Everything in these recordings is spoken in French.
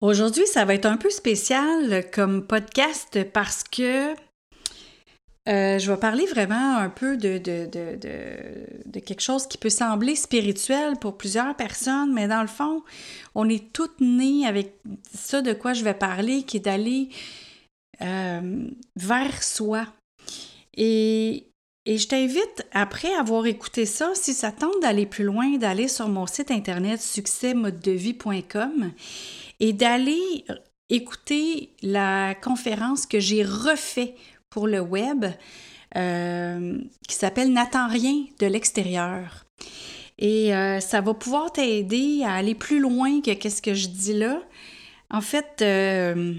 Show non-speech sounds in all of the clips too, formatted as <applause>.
Aujourd'hui, ça va être un peu spécial comme podcast parce que euh, je vais parler vraiment un peu de, de, de, quelque chose qui peut sembler spirituel pour plusieurs personnes, mais dans le fond, on est toutes nées avec ça de quoi je vais parler, qui est d'aller euh, vers soi. Et, et je t'invite, après avoir écouté ça, si ça tente d'aller plus loin, d'aller sur mon site internet succèsmodedevie.com et d'aller écouter la conférence que j'ai refait pour le web euh, qui s'appelle N'attends rien de l'extérieur. Et euh, ça va pouvoir t'aider à aller plus loin que qu'est-ce que je dis là. En fait, euh,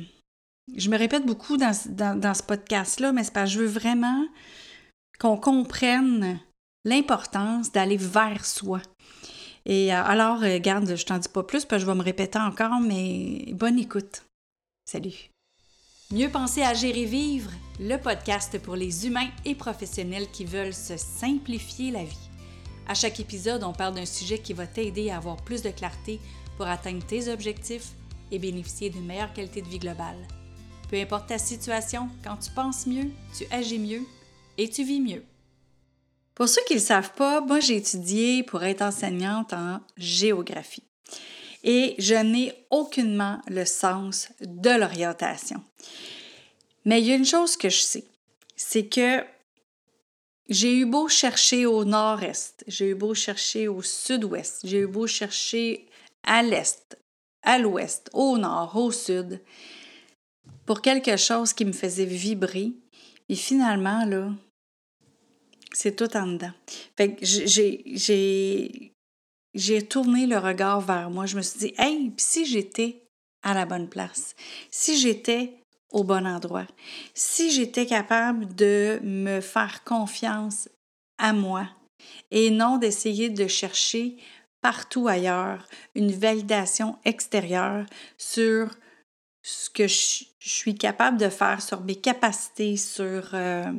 je me répète beaucoup dans, dans ce podcast-là, mais c'est parce je veux vraiment qu'on comprenne l'importance d'aller vers soi. Et euh, alors, euh, garde, je t'en dis pas plus, parce je vais me répéter encore, mais bonne écoute. Salut. Mieux penser, à gérer vivre, le podcast pour les humains et professionnels qui veulent se simplifier la vie. À chaque épisode, on parle d'un sujet qui va t'aider à avoir plus de clarté pour atteindre tes objectifs et bénéficier d'une meilleure qualité de vie globale. Peu importe ta situation, quand tu penses mieux, tu agis mieux et tu vis mieux. Pour ceux qui ne le savent pas, moi j'ai étudié pour être enseignante en géographie. Et je n'ai aucunement le sens de l'orientation. Mais il y a une chose que je sais, c'est que j'ai eu beau chercher au nord-est, j'ai eu beau chercher au sud-ouest, j'ai eu beau chercher à l'est, à l'ouest, au nord, au sud, pour quelque chose qui me faisait vibrer. Et finalement, là, c'est tout en dedans. Fait que j'ai, tourné le regard vers moi. Je me suis dit, hey, si j'étais à la bonne place, si j'étais au bon endroit, si j'étais capable de me faire confiance à moi et non d'essayer de chercher partout ailleurs une validation extérieure sur ce que je, suis capable de faire, sur mes capacités, sur euh,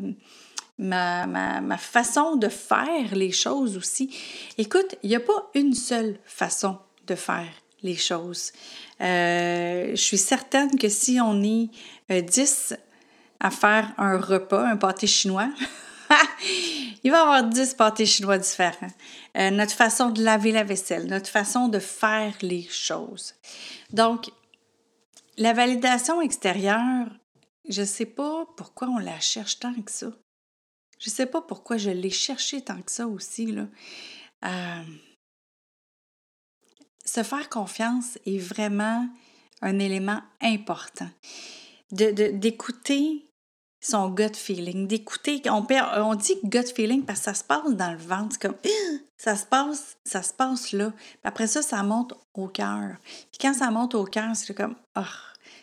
ma, ma, façon de faire les choses aussi. Écoute, il n'y a pas une seule façon de faire les choses. Euh, je suis certaine que si on est 10 euh, à faire un repas, un pâté chinois, <laughs> il va y avoir 10 pâtés chinois différents. Euh, notre façon de laver la vaisselle, notre façon de faire les choses. Donc, la validation extérieure, je ne sais pas pourquoi on la cherche tant que ça. Je ne sais pas pourquoi je l'ai cherché tant que ça aussi. Là. Euh, se faire confiance est vraiment un élément important. D'écouter son gut feeling, d'écouter, on, on dit gut feeling parce que ça se passe dans le ventre, comme ça se passe, ça se passe là. Puis après ça, ça monte au cœur. Puis quand ça monte au cœur, c'est comme, oh,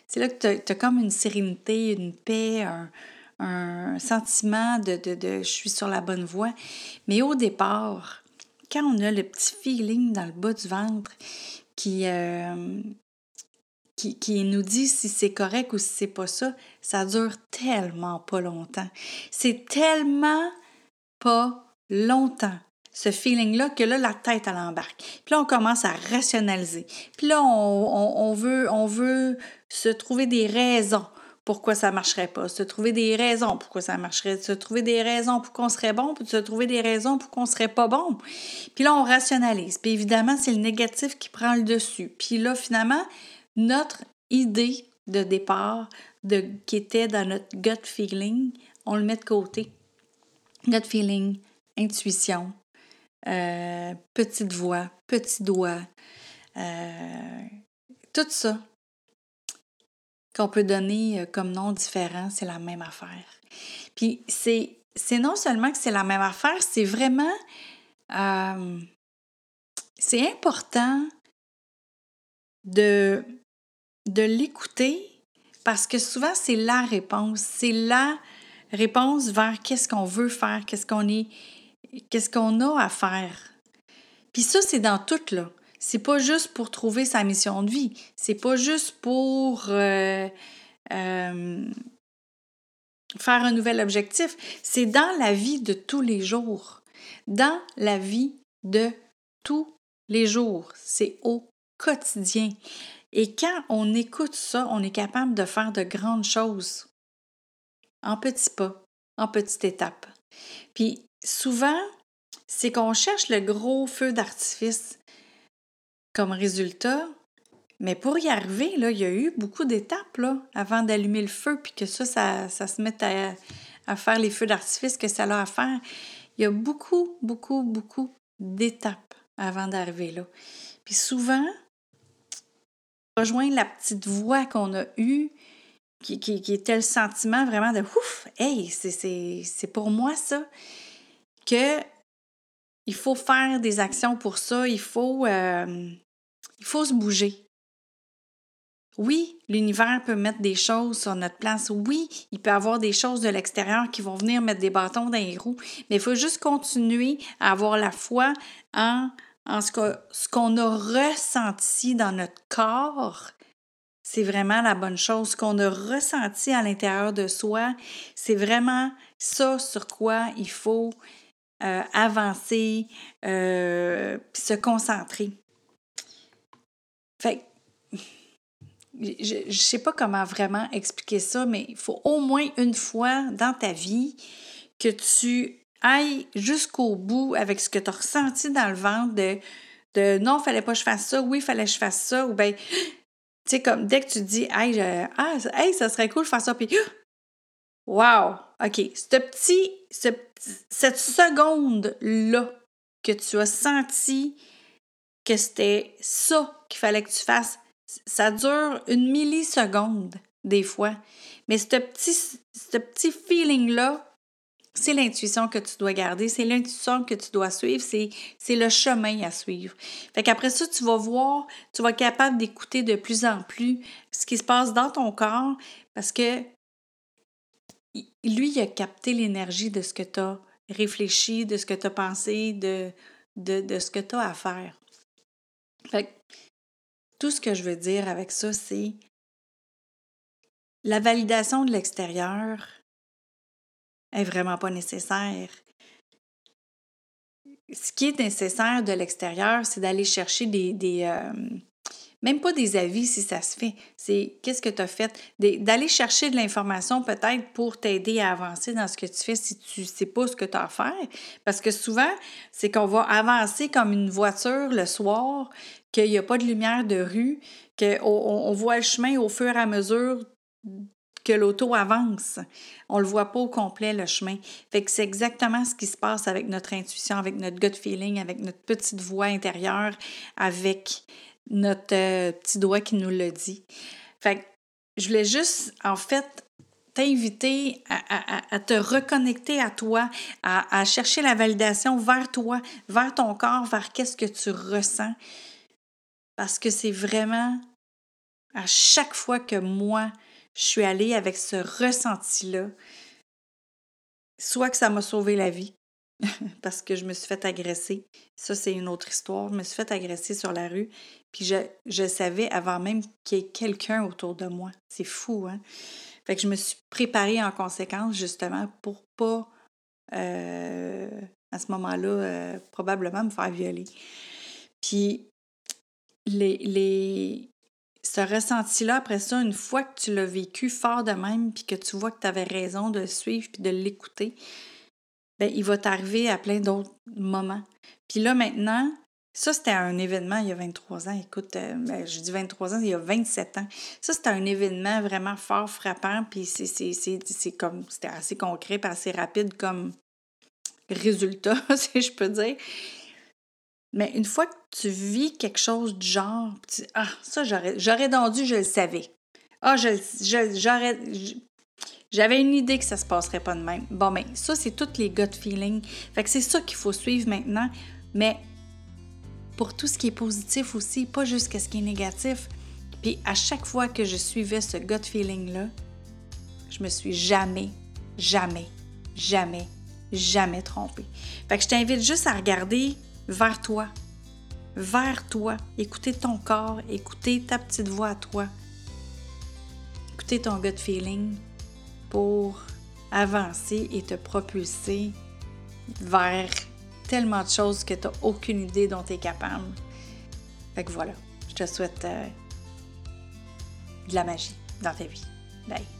c'est là que tu as, comme une sérénité, une paix, un, un sentiment de, de, de, je suis sur la bonne voie. Mais au départ, quand on a le petit feeling dans le bas du ventre qui, euh, qui, qui, nous dit si c'est correct ou si c'est pas ça, ça dure tellement pas longtemps. C'est tellement pas longtemps ce feeling-là, que là, la tête, elle embarque. Puis là, on commence à rationaliser. Puis là, on, on, veut, on veut se trouver des raisons pourquoi ça marcherait pas, se trouver des raisons pourquoi ça marcherait, se trouver des raisons pour qu'on serait bon, puis se trouver des raisons pour qu'on serait pas bon. Puis là, on rationalise. Puis évidemment, c'est le négatif qui prend le dessus. Puis là, finalement, notre idée de départ de, qui était dans notre gut feeling, on le met de côté. Gut feeling, intuition, euh, petite voix, petit doigt, euh, tout ça, qu'on peut donner euh, comme nom différent, c'est la même affaire. Puis c'est, c'est non seulement que c'est la même affaire, c'est vraiment... Euh, c'est important de, de l'écouter parce que souvent c'est la réponse, c'est la réponse vers qu'est-ce qu'on veut faire, qu'est-ce qu'on est, qu'est-ce qu'on a à faire. Puis ça, c'est dans tout, là c'est pas juste pour trouver sa mission de vie. C'est pas juste pour euh, euh, faire un nouvel objectif. C'est dans la vie de tous les jours. Dans la vie de tous les jours. C'est au quotidien. Et quand on écoute ça, on est capable de faire de grandes choses en petits pas, en petites étapes. Puis souvent, c'est qu'on cherche le gros feu d'artifice comme résultat, mais pour y arriver, là, il y a eu beaucoup d'étapes avant d'allumer le feu, puis que ça, ça, se mette à, à faire les feux d'artifice que ça a à faire. Il y a beaucoup, beaucoup, beaucoup d'étapes avant d'arriver là. Puis souvent, rejoindre la petite voix qu'on a eue, qui, qui, était le sentiment vraiment de ouf, hey, c'est pour moi ça, que il faut faire des actions pour ça, il faut, euh, il faut se bouger. Oui, l'univers peut mettre des choses sur notre place. Oui, il peut avoir des choses de l'extérieur qui vont venir mettre des bâtons dans les roues. Mais il faut juste continuer à avoir la foi en, en ce qu'on a ressenti dans notre corps. C'est vraiment la bonne chose. Ce qu'on a ressenti à l'intérieur de soi, c'est vraiment ça sur quoi il faut euh, avancer, euh, se concentrer. Fait <laughs> je ne sais pas comment vraiment expliquer ça, mais il faut au moins une fois dans ta vie que tu ailles jusqu'au bout avec ce que tu as ressenti dans le ventre de, de non, fallait pas que je fasse ça, oui, fallait que je fasse ça, ou bien, <gasps> tu sais, comme dès que tu dis, hey, ah, hey, ça serait cool de faire ça, puis, <gasps> wow, OK, ce petit, cette seconde-là que tu as senti que c'était ça qu'il fallait que tu fasses, ça dure une milliseconde des fois. Mais ce petit, ce petit feeling-là, c'est l'intuition que tu dois garder, c'est l'intuition que tu dois suivre, c'est le chemin à suivre. Fait qu'après ça, tu vas voir, tu vas être capable d'écouter de plus en plus ce qui se passe dans ton corps parce que lui, il a capté l'énergie de ce que tu as réfléchi, de ce que tu as pensé, de, de, de ce que tu as à faire. Fait que tout ce que je veux dire avec ça, c'est la validation de l'extérieur est vraiment pas nécessaire. Ce qui est nécessaire de l'extérieur, c'est d'aller chercher des, euh, même pas des avis si ça se fait. C'est qu'est-ce que tu as fait, d'aller chercher de l'information peut-être pour t'aider à avancer dans ce que tu fais si tu sais pas ce que tu as à faire. Parce que souvent, c'est qu'on va avancer comme une voiture le soir, qu'il n'y a pas de lumière de rue, qu'on on voit le chemin au fur et à mesure que l'auto avance. On le voit pas au complet, le chemin. Fait que c'est exactement ce qui se passe avec notre intuition, avec notre gut feeling, avec notre petite voix intérieure, avec notre euh, petit doigt qui nous le dit. Fait je voulais juste, en fait, t'inviter à, te reconnecter à toi, à, à, chercher la validation vers toi, vers ton corps, vers qu'est-ce que tu ressens. Parce que c'est vraiment à chaque fois que moi, je suis allée avec ce ressenti-là, soit que ça m'a sauvé la vie, <laughs> parce que je me suis fait agresser. Ça, c'est une autre histoire. Je me suis fait agresser sur la rue, puis je, savais avant même qu'il y ait quelqu'un autour de moi. C'est fou, hein? Fait que je me suis préparée en conséquence, justement, pour pas, euh, à ce moment-là, euh, probablement me faire violer. Puis, les, ce ressenti-là, après ça, une fois que tu l'as vécu fort de même, puis que tu vois que tu avais raison de le suivre puis de l'écouter, ben, il va t'arriver à plein d'autres moments. Puis là, maintenant, ça, c'était un événement il y a 23 ans. Écoute, euh, ben, je dis 23 ans, il y a 27 ans. Ça, c'était un événement vraiment fort, frappant, puis c'est comme, c'était assez concret, puis assez rapide comme résultat, <laughs> si je peux dire. Mais une fois que tu vis quelque chose du genre, tu ah, ça, j'aurais dû, je le savais. Ah, j'aurais. J'avais une idée que ça se passerait pas de même. Bon, ben, ça, c'est toutes les gut feelings. Fait que c'est ça qu'il faut suivre maintenant. Mais pour tout ce qui est positif aussi, pas juste ce qui est négatif. Puis à chaque fois que je suivais ce gut feeling-là, je me suis jamais, jamais, jamais, jamais trompée. Fait que je t'invite juste à regarder vers toi, vers toi, écouter ton corps, écouter ta petite voix à toi, écouter ton gut feeling pour avancer et te propulser vers tellement de choses que tu n'as aucune idée dont tu es capable. Fait que voilà, je te souhaite euh, de la magie dans ta vie. Bye!